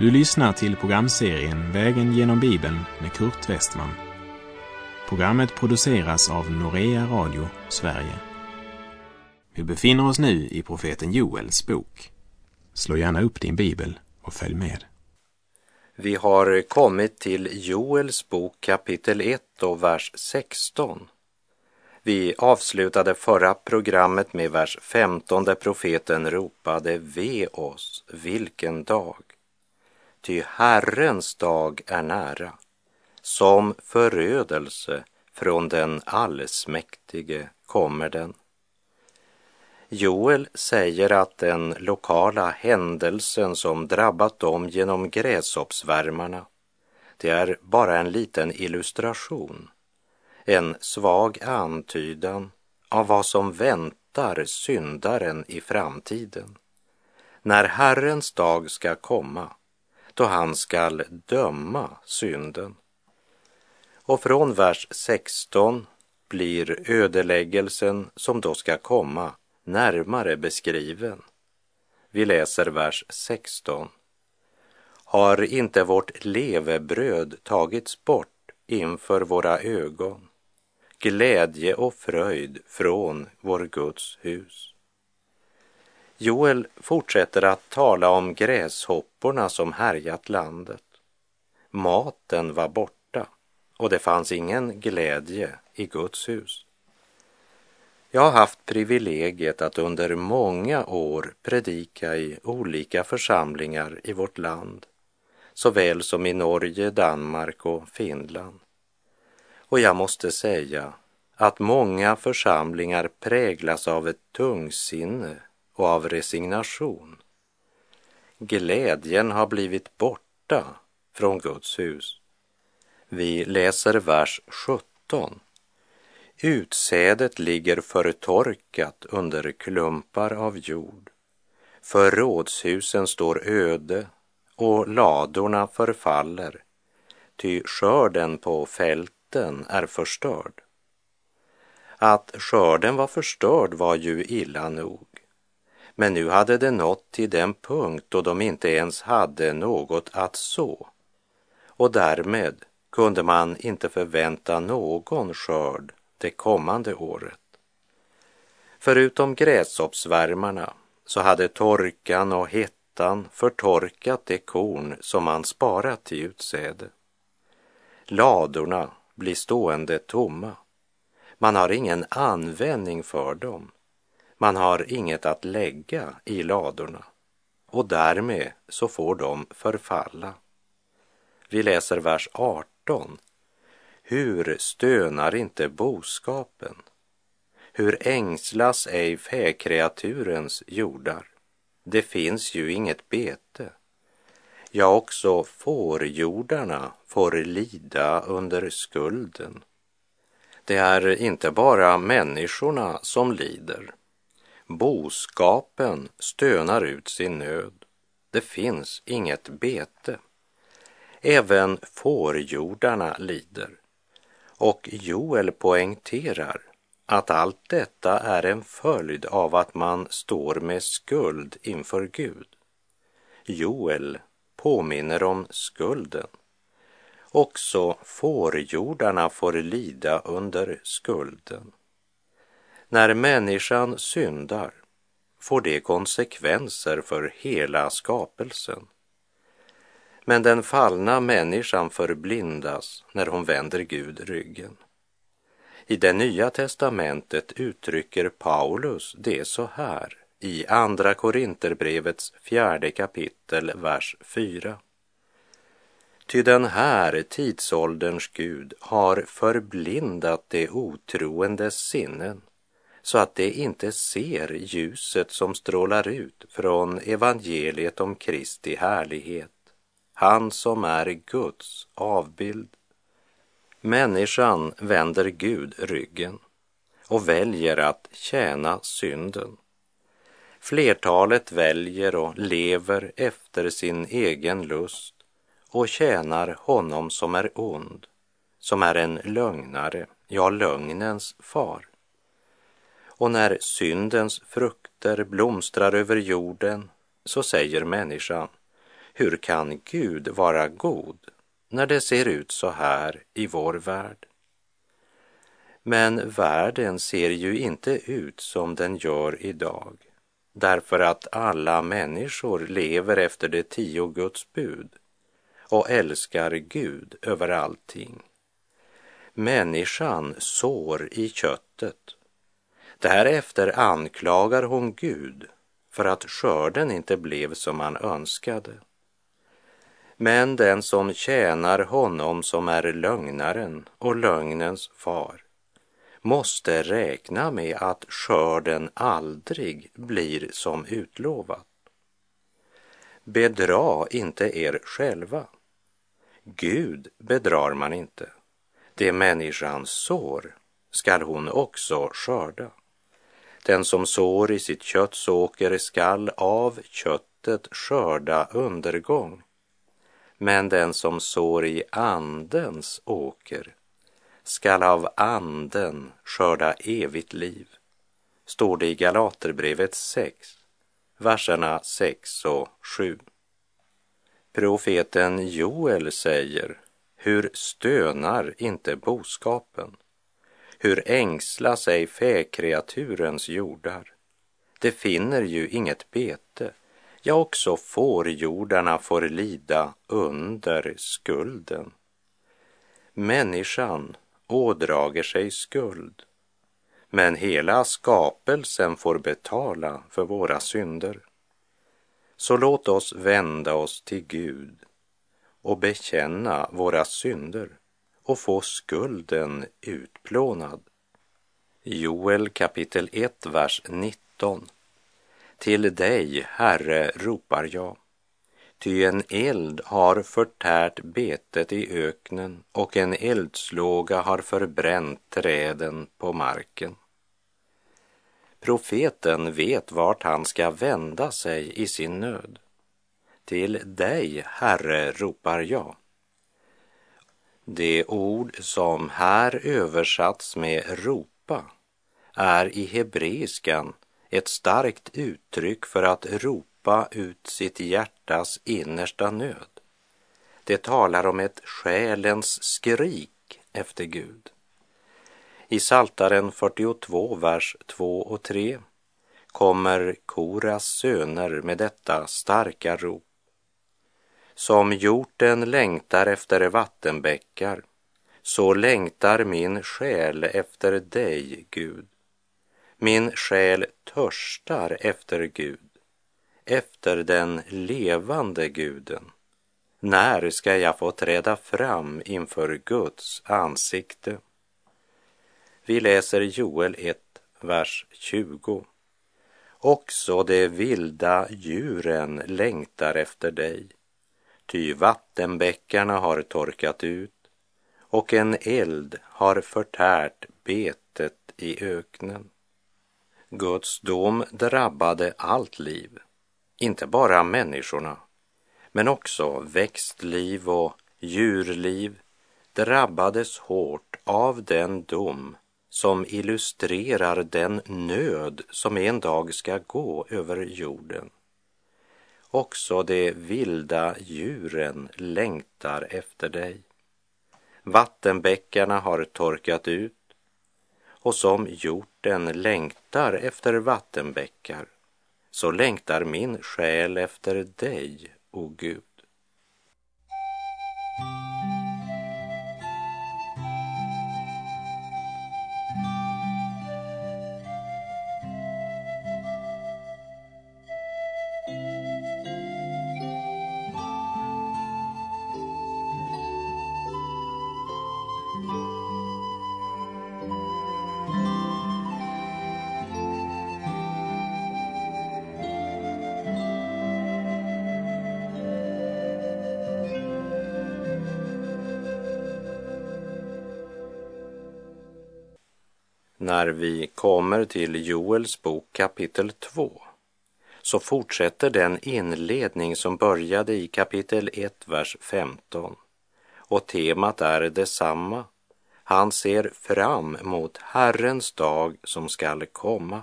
Du lyssnar till programserien Vägen genom Bibeln med Kurt Westman. Programmet produceras av Norea Radio Sverige. Vi befinner oss nu i profeten Joels bok. Slå gärna upp din bibel och följ med. Vi har kommit till Joels bok kapitel 1 och vers 16. Vi avslutade förra programmet med vers 15 där profeten ropade Ve oss, vilken dag! Ty Herrens dag är nära, som förödelse från den allsmäktige kommer den. Joel säger att den lokala händelsen som drabbat dem genom gräshoppsvärmarna, det är bara en liten illustration, en svag antydan av vad som väntar syndaren i framtiden. När Herrens dag ska komma, då han skall döma synden. Och från vers 16 blir ödeläggelsen som då ska komma närmare beskriven. Vi läser vers 16. Har inte vårt levebröd tagits bort inför våra ögon, glädje och fröjd från vår Guds hus? Joel fortsätter att tala om gräshopporna som härjat landet. Maten var borta och det fanns ingen glädje i Guds hus. Jag har haft privilegiet att under många år predika i olika församlingar i vårt land, såväl som i Norge, Danmark och Finland. Och jag måste säga att många församlingar präglas av ett tungsinne och av resignation. Glädjen har blivit borta från Guds hus. Vi läser vers 17 Utsädet ligger förtorkat under klumpar av jord. Förrådshusen står öde och ladorna förfaller, ty skörden på fälten är förstörd. Att skörden var förstörd var ju illa nog, men nu hade det nått till den punkt då de inte ens hade något att så, och därmed kunde man inte förvänta någon skörd det kommande året. Förutom gräshoppsvärmarna så hade torkan och hettan förtorkat det korn som man sparat till utsäde. Ladorna blir stående tomma. Man har ingen användning för dem. Man har inget att lägga i ladorna och därmed så får de förfalla. Vi läser vers 18 hur stönar inte boskapen? Hur ängslas ej fäkreaturens jordar? Det finns ju inget bete. Ja, också fårjordarna får lida under skulden. Det är inte bara människorna som lider. Boskapen stönar ut sin nöd. Det finns inget bete. Även fårjordarna lider. Och Joel poängterar att allt detta är en följd av att man står med skuld inför Gud. Joel påminner om skulden. Också fårjordarna får lida under skulden. När människan syndar får det konsekvenser för hela skapelsen. Men den fallna människan förblindas när hon vänder Gud ryggen. I det nya testamentet uttrycker Paulus det så här i Andra Korinterbrevets fjärde kapitel, vers 4. Ty den här tidsålderns Gud har förblindat det otroendes sinnen så att de inte ser ljuset som strålar ut från evangeliet om Kristi härlighet han som är Guds avbild. Människan vänder Gud ryggen och väljer att tjäna synden. Flertalet väljer och lever efter sin egen lust och tjänar honom som är ond, som är en lögnare, ja, lögnens far. Och när syndens frukter blomstrar över jorden så säger människan Hur kan Gud vara god när det ser ut så här i vår värld? Men världen ser ju inte ut som den gör idag därför att alla människor lever efter de tio Guds bud och älskar Gud över allting. Människan sår i köttet. Därefter anklagar hon Gud för att skörden inte blev som han önskade. Men den som tjänar honom som är lögnaren och lögnens far måste räkna med att skörden aldrig blir som utlovat. Bedra inte er själva. Gud bedrar man inte. Det människan sår skall hon också skörda. Den som sår i sitt kötts åker skall av köttet skörda undergång. Men den som sår i andens åker skall av anden skörda evigt liv, står det i Galaterbrevet 6, verserna 6 och 7. Profeten Joel säger, hur stönar inte boskapen? Hur ängsla sig fäkreaturens jordar? Det finner ju inget bete, ja, också fårjordarna får lida under skulden. Människan ådrager sig skuld, men hela skapelsen får betala för våra synder. Så låt oss vända oss till Gud och bekänna våra synder och få skulden utplånad. Joel kapitel 1, vers 19. Till dig, Herre, ropar jag. Ty en eld har förtärt betet i öknen och en eldslåga har förbränt träden på marken. Profeten vet vart han ska vända sig i sin nöd. Till dig, Herre, ropar jag. Det ord som här översatts med ropa är i hebreiskan ett starkt uttryck för att ropa ut sitt hjärtas innersta nöd. Det talar om ett själens skrik efter Gud. I Saltaren 42, vers 2 och 3 kommer Koras söner med detta starka rop. Som hjorten längtar efter vattenbäckar, så längtar min själ efter dig, Gud. Min själ törstar efter Gud, efter den levande guden. När ska jag få träda fram inför Guds ansikte? Vi läser Joel 1, vers 20. Också de vilda djuren längtar efter dig, ty vattenbäckarna har torkat ut och en eld har förtärt betet i öknen. Guds dom drabbade allt liv, inte bara människorna, men också växtliv och djurliv drabbades hårt av den dom som illustrerar den nöd som en dag ska gå över jorden. Också de vilda djuren längtar efter dig. Vattenbäckarna har torkat ut och som hjorten längtar efter vattenbäckar så längtar min själ efter dig, o Gud. När vi kommer till Joels bok kapitel 2 så fortsätter den inledning som började i kapitel 1, vers 15. Och temat är detsamma. Han ser fram mot Herrens dag som skall komma.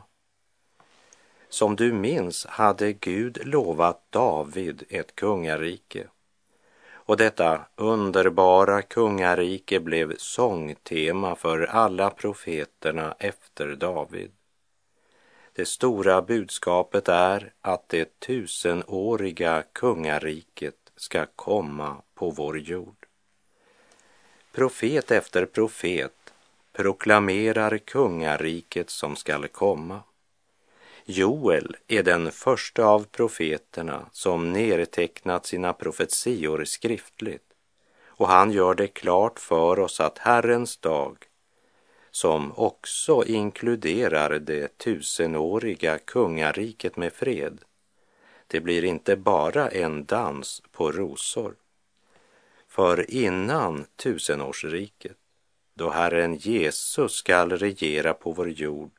Som du minns hade Gud lovat David ett kungarike. Och detta underbara kungarike blev sångtema för alla profeterna efter David. Det stora budskapet är att det tusenåriga kungariket ska komma på vår jord. Profet efter profet proklamerar kungariket som skall komma. Joel är den första av profeterna som nedtecknat sina profetior skriftligt och han gör det klart för oss att Herrens dag, som också inkluderar det tusenåriga kungariket med fred, det blir inte bara en dans på rosor. För innan tusenårsriket, då Herren Jesus skall regera på vår jord,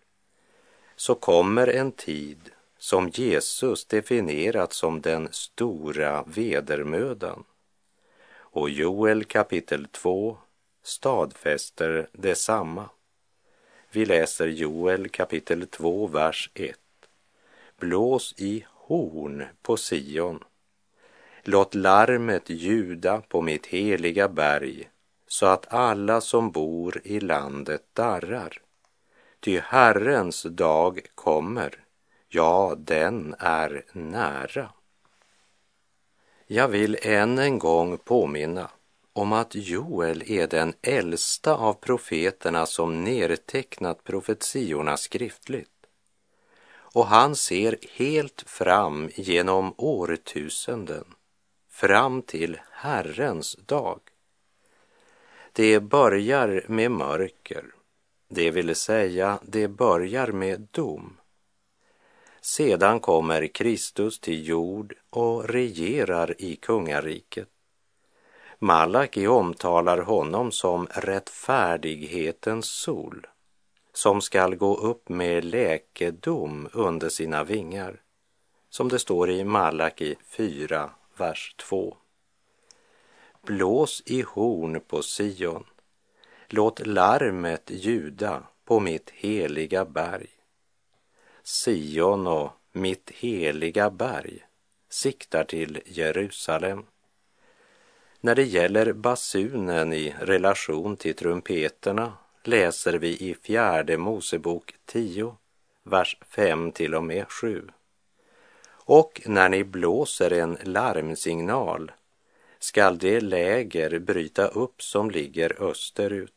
så kommer en tid som Jesus definierat som den stora vedermödan. Och Joel kapitel 2 stadfäster detsamma. Vi läser Joel kapitel 2, vers 1. Blås i horn på Sion. Låt larmet ljuda på mitt heliga berg så att alla som bor i landet darrar. Ty Herrens dag kommer, ja, den är nära. Jag vill än en gång påminna om att Joel är den äldsta av profeterna som nedtecknat profetiorna skriftligt. Och han ser helt fram genom årtusenden, fram till Herrens dag. Det börjar med mörker det vill säga, det börjar med dom. Sedan kommer Kristus till jord och regerar i kungariket. Malaki omtalar honom som rättfärdighetens sol som skall gå upp med läkedom under sina vingar, som det står i Malaki 4, vers 2. Blås i horn på Sion Låt larmet ljuda på mitt heliga berg. Sion och mitt heliga berg siktar till Jerusalem. När det gäller basunen i relation till trumpeterna läser vi i fjärde Mosebok 10, vers 5 till och med 7. Och när ni blåser en larmsignal skall det läger bryta upp som ligger österut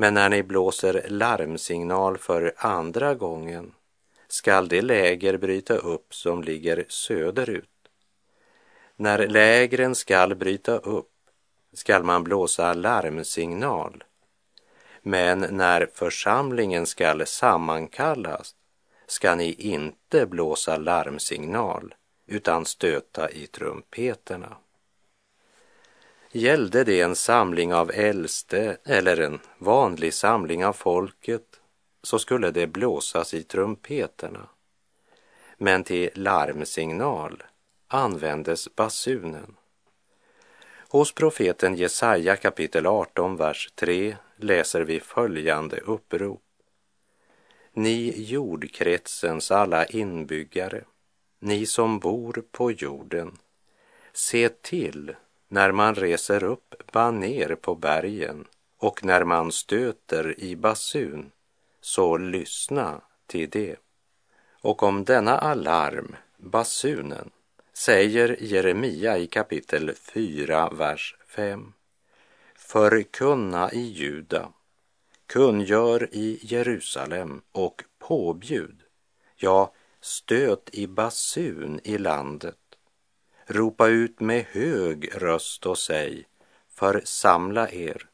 men när ni blåser larmsignal för andra gången skall det läger bryta upp som ligger söderut. När lägren skall bryta upp skall man blåsa larmsignal. Men när församlingen skall sammankallas ska ni inte blåsa larmsignal utan stöta i trumpeterna. Gällde det en samling av äldste eller en vanlig samling av folket så skulle det blåsas i trumpeterna. Men till larmsignal användes basunen. Hos profeten Jesaja kapitel 18, vers 3 läser vi följande upprop. Ni jordkretsens alla inbyggare, ni som bor på jorden, se till när man reser upp baner på bergen och när man stöter i basun, så lyssna till det. Och om denna alarm, basunen, säger Jeremia i kapitel 4, vers 5. Förkunna i Juda, kungör i Jerusalem och påbjud, ja, stöt i basun i landet Ropa ut med hög röst och säg, församla er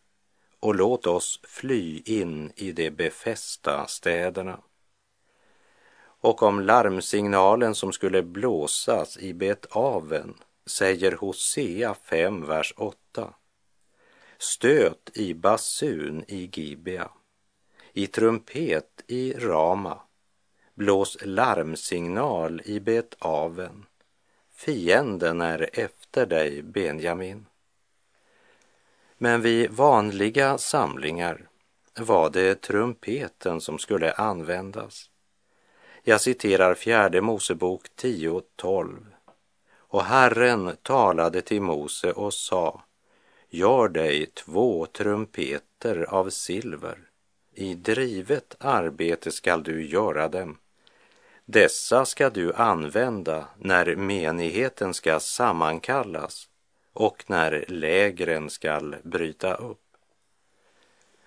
och låt oss fly in i de befästa städerna. Och om larmsignalen som skulle blåsas i Bet-Aven säger Hosea 5, vers 8. Stöt i basun i Gibea, i trumpet i Rama, blås larmsignal i Bet-Aven Fienden är efter dig, Benjamin. Men vid vanliga samlingar var det trumpeten som skulle användas. Jag citerar fjärde Mosebok 10.12. Och Herren talade till Mose och sa, gör dig två trumpeter av silver, i drivet arbete skall du göra dem. Dessa ska du använda när menigheten ska sammankallas och när lägren skall bryta upp.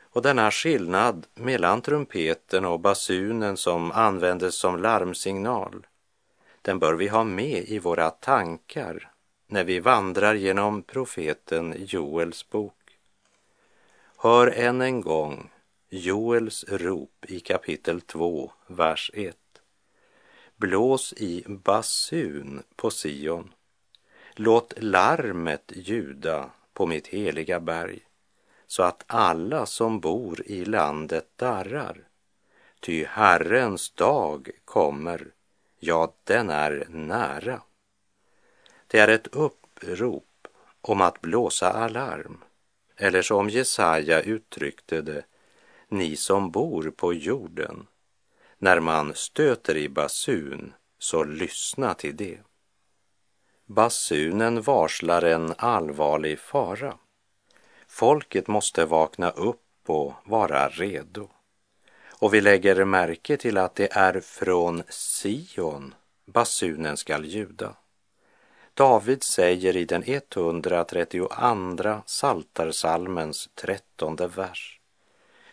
Och denna skillnad mellan trumpeten och basunen som användes som larmsignal, den bör vi ha med i våra tankar när vi vandrar genom profeten Joels bok. Hör än en gång Joels rop i kapitel 2, vers 1. Blås i basun på Sion. Låt larmet ljuda på mitt heliga berg så att alla som bor i landet darrar. Ty Herrens dag kommer, ja, den är nära. Det är ett upprop om att blåsa alarm, eller som Jesaja uttryckte det, ni som bor på jorden. När man stöter i basun, så lyssna till det. Basunen varslar en allvarlig fara. Folket måste vakna upp och vara redo. Och vi lägger märke till att det är från Sion basunen skall ljuda. David säger i den 132 Saltarsalmens trettonde vers.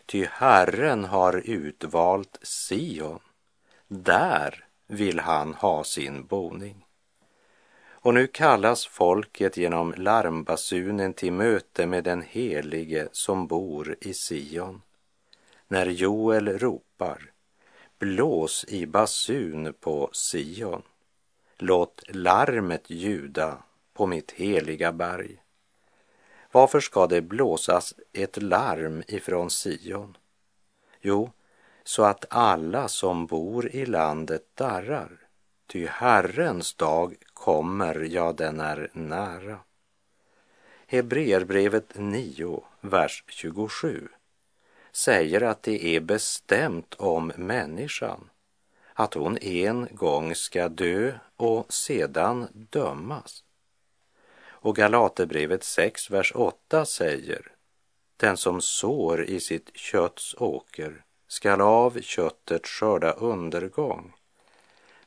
Ty Herren har utvalt Sion, där vill han ha sin boning. Och nu kallas folket genom larmbasunen till möte med den helige som bor i Sion. När Joel ropar, blås i basun på Sion. Låt larmet ljuda på mitt heliga berg. Varför ska det blåsas ett larm ifrån Sion? Jo, så att alla som bor i landet darrar. Ty Herrens dag kommer, ja, den är nära. Hebreerbrevet 9, vers 27 säger att det är bestämt om människan att hon en gång ska dö och sedan dömas. Och Galaterbrevet 6, vers 8 säger Den som sår i sitt kötts åker skall av köttet skörda undergång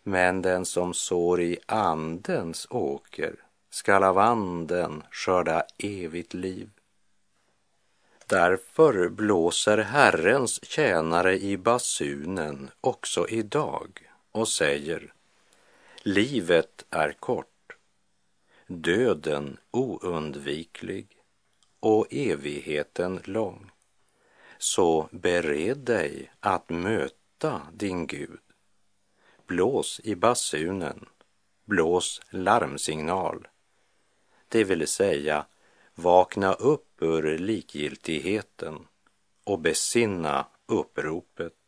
men den som sår i andens åker skall av anden skörda evigt liv. Därför blåser Herrens tjänare i basunen också idag och säger Livet är kort, döden oundviklig och evigheten lång. Så bered dig att möta din Gud. Blås i basunen, blås larmsignal, det vill säga vakna upp ur likgiltigheten och besinna uppropet.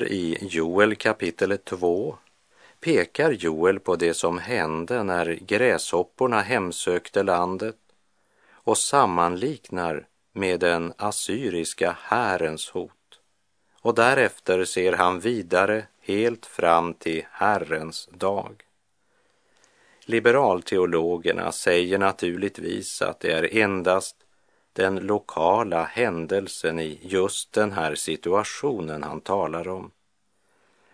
Här i Joel kapitel 2 pekar Joel på det som hände när gräshopporna hemsökte landet och sammanliknar med den assyriska härens hot. Och därefter ser han vidare helt fram till Herrens dag. Liberalteologerna säger naturligtvis att det är endast den lokala händelsen i just den här situationen han talar om.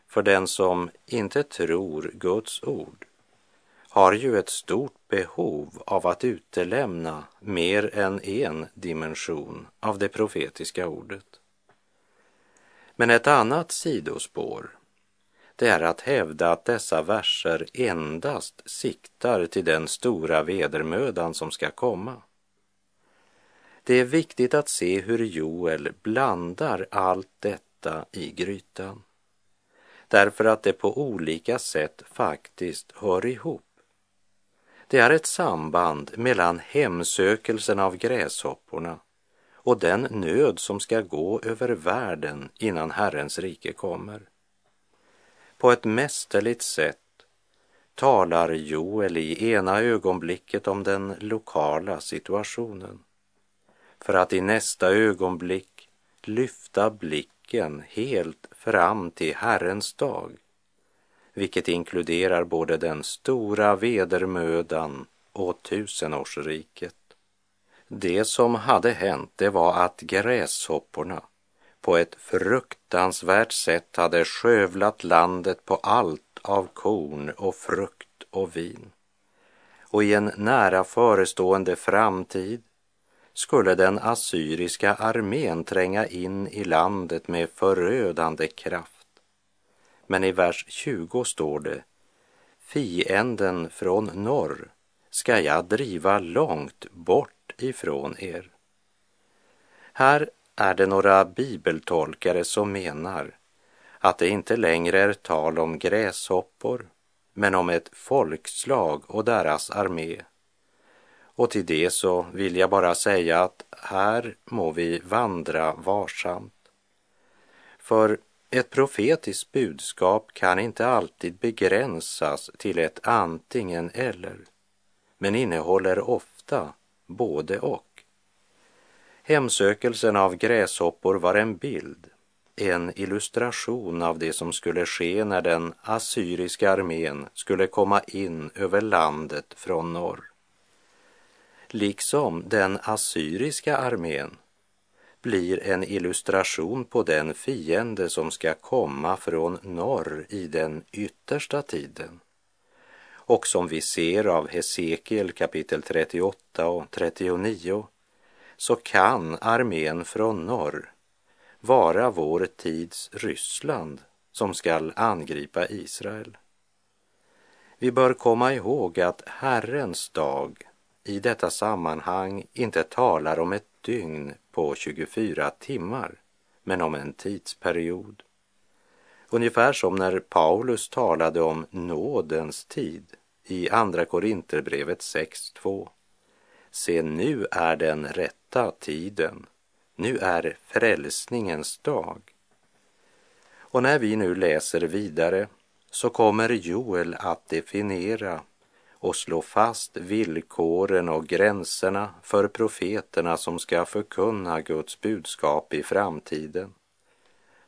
För den som inte tror Guds ord har ju ett stort behov av att utelämna mer än en dimension av det profetiska ordet. Men ett annat sidospår, det är att hävda att dessa verser endast siktar till den stora vedermödan som ska komma det är viktigt att se hur Joel blandar allt detta i grytan. Därför att det på olika sätt faktiskt hör ihop. Det är ett samband mellan hemsökelsen av gräshopporna och den nöd som ska gå över världen innan Herrens rike kommer. På ett mästerligt sätt talar Joel i ena ögonblicket om den lokala situationen för att i nästa ögonblick lyfta blicken helt fram till Herrens dag, vilket inkluderar både den stora vedermödan och tusenårsriket. Det som hade hänt, det var att gräshopporna på ett fruktansvärt sätt hade skövlat landet på allt av korn och frukt och vin. Och i en nära förestående framtid skulle den assyriska armén tränga in i landet med förödande kraft. Men i vers 20 står det Fienden från norr ska jag driva långt bort ifrån er. Här är det några bibeltolkare som menar att det inte längre är tal om gräshoppor, men om ett folkslag och deras armé. Och till det så vill jag bara säga att här må vi vandra varsamt. För ett profetiskt budskap kan inte alltid begränsas till ett antingen eller, men innehåller ofta både och. Hemsökelsen av gräshoppor var en bild en illustration av det som skulle ske när den assyriska armén skulle komma in över landet från norr. Liksom den assyriska armén blir en illustration på den fiende som ska komma från norr i den yttersta tiden och som vi ser av Hesekiel kapitel 38 och 39 så kan armén från norr vara vår tids Ryssland som skall angripa Israel. Vi bör komma ihåg att Herrens dag i detta sammanhang inte talar om ett dygn på 24 timmar, men om en tidsperiod. Ungefär som när Paulus talade om nådens tid i Andra Korinterbrevet 6.2. Se, nu är den rätta tiden nu är frälsningens dag. Och när vi nu läser vidare så kommer Joel att definiera och slå fast villkoren och gränserna för profeterna som ska förkunna Guds budskap i framtiden.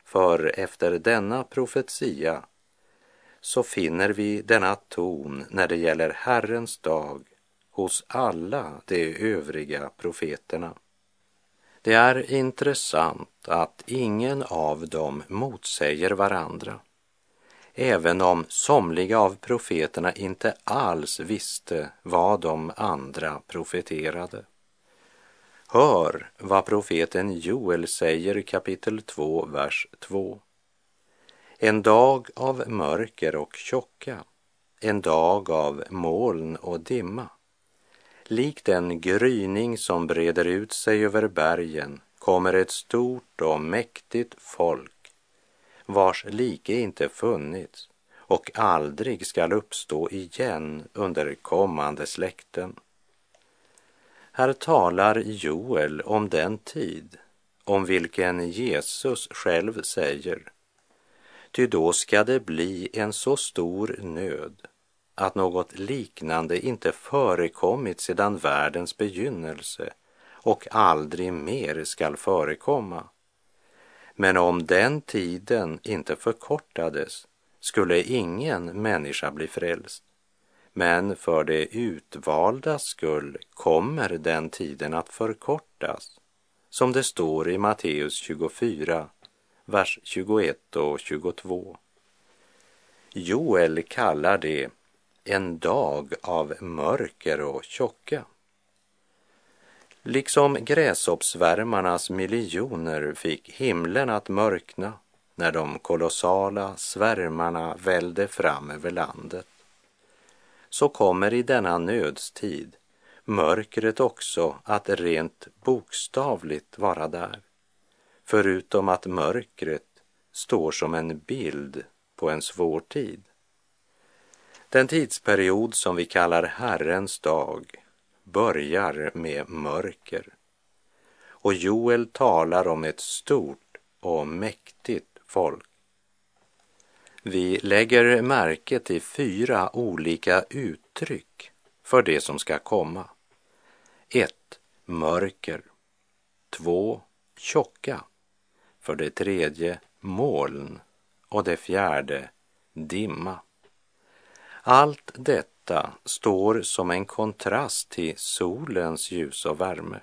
För efter denna profetia så finner vi denna ton när det gäller Herrens dag hos alla de övriga profeterna. Det är intressant att ingen av dem motsäger varandra, även om somliga av profeterna inte alls visste vad de andra profeterade. Hör vad profeten Joel säger kapitel 2, vers 2. En dag av mörker och tjocka, en dag av moln och dimma Likt en gryning som breder ut sig över bergen kommer ett stort och mäktigt folk vars like inte funnits och aldrig skall uppstå igen under kommande släkten. Här talar Joel om den tid om vilken Jesus själv säger Ty då ska det bli en så stor nöd att något liknande inte förekommit sedan världens begynnelse och aldrig mer skall förekomma. Men om den tiden inte förkortades skulle ingen människa bli frälst. Men för de utvaldas skull kommer den tiden att förkortas, som det står i Matteus 24, vers 21 och 22. Joel kallar det en dag av mörker och tjocka. Liksom gräshoppsvärmarnas miljoner fick himlen att mörkna när de kolossala svärmarna välde fram över landet, så kommer i denna nödstid mörkret också att rent bokstavligt vara där. Förutom att mörkret står som en bild på en svår tid. Den tidsperiod som vi kallar Herrens dag börjar med mörker. Och Joel talar om ett stort och mäktigt folk. Vi lägger märke till fyra olika uttryck för det som ska komma. 1. Mörker. 2. Tjocka. För det tredje moln och det fjärde dimma. Allt detta står som en kontrast till solens ljus och värme.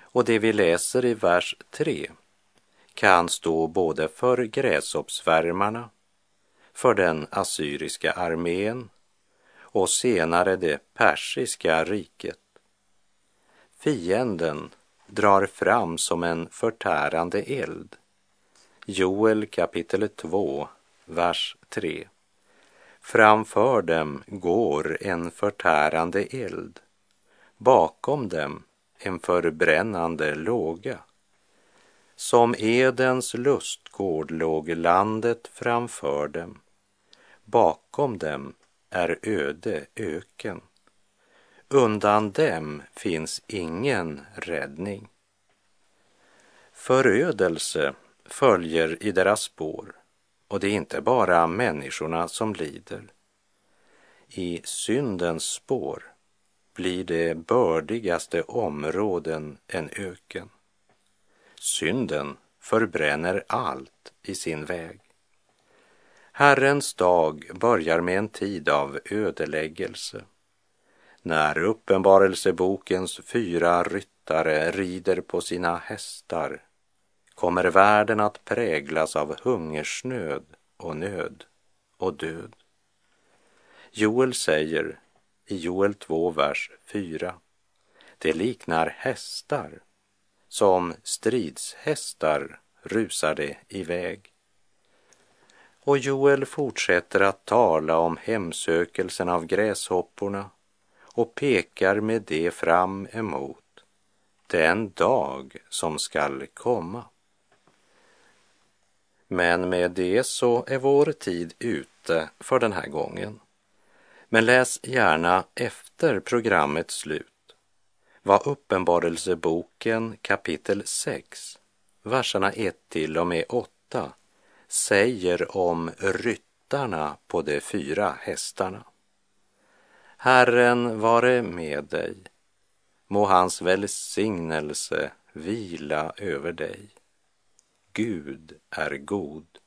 Och det vi läser i vers 3 kan stå både för gräshoppsvärmarna, för den assyriska armén och senare det persiska riket. Fienden drar fram som en förtärande eld. Joel kapitel 2, vers 3. Framför dem går en förtärande eld, bakom dem en förbrännande låga. Som Edens lustgård låg landet framför dem. Bakom dem är öde öken. Undan dem finns ingen räddning. Förödelse följer i deras spår och det är inte bara människorna som lider. I syndens spår blir det bördigaste områden en öken. Synden förbränner allt i sin väg. Herrens dag börjar med en tid av ödeläggelse. När Uppenbarelsebokens fyra ryttare rider på sina hästar kommer världen att präglas av hungersnöd och nöd och död. Joel säger i Joel 2, vers 4. Det liknar hästar, som stridshästar rusar det iväg. Och Joel fortsätter att tala om hemsökelsen av gräshopporna och pekar med det fram emot den dag som skall komma. Men med det så är vår tid ute för den här gången. Men läs gärna efter programmets slut vad Uppenbarelseboken kapitel 6, verserna 1 till och med 8 säger om ryttarna på de fyra hästarna. Herren vare med dig, må hans välsignelse vila över dig. Gud är god.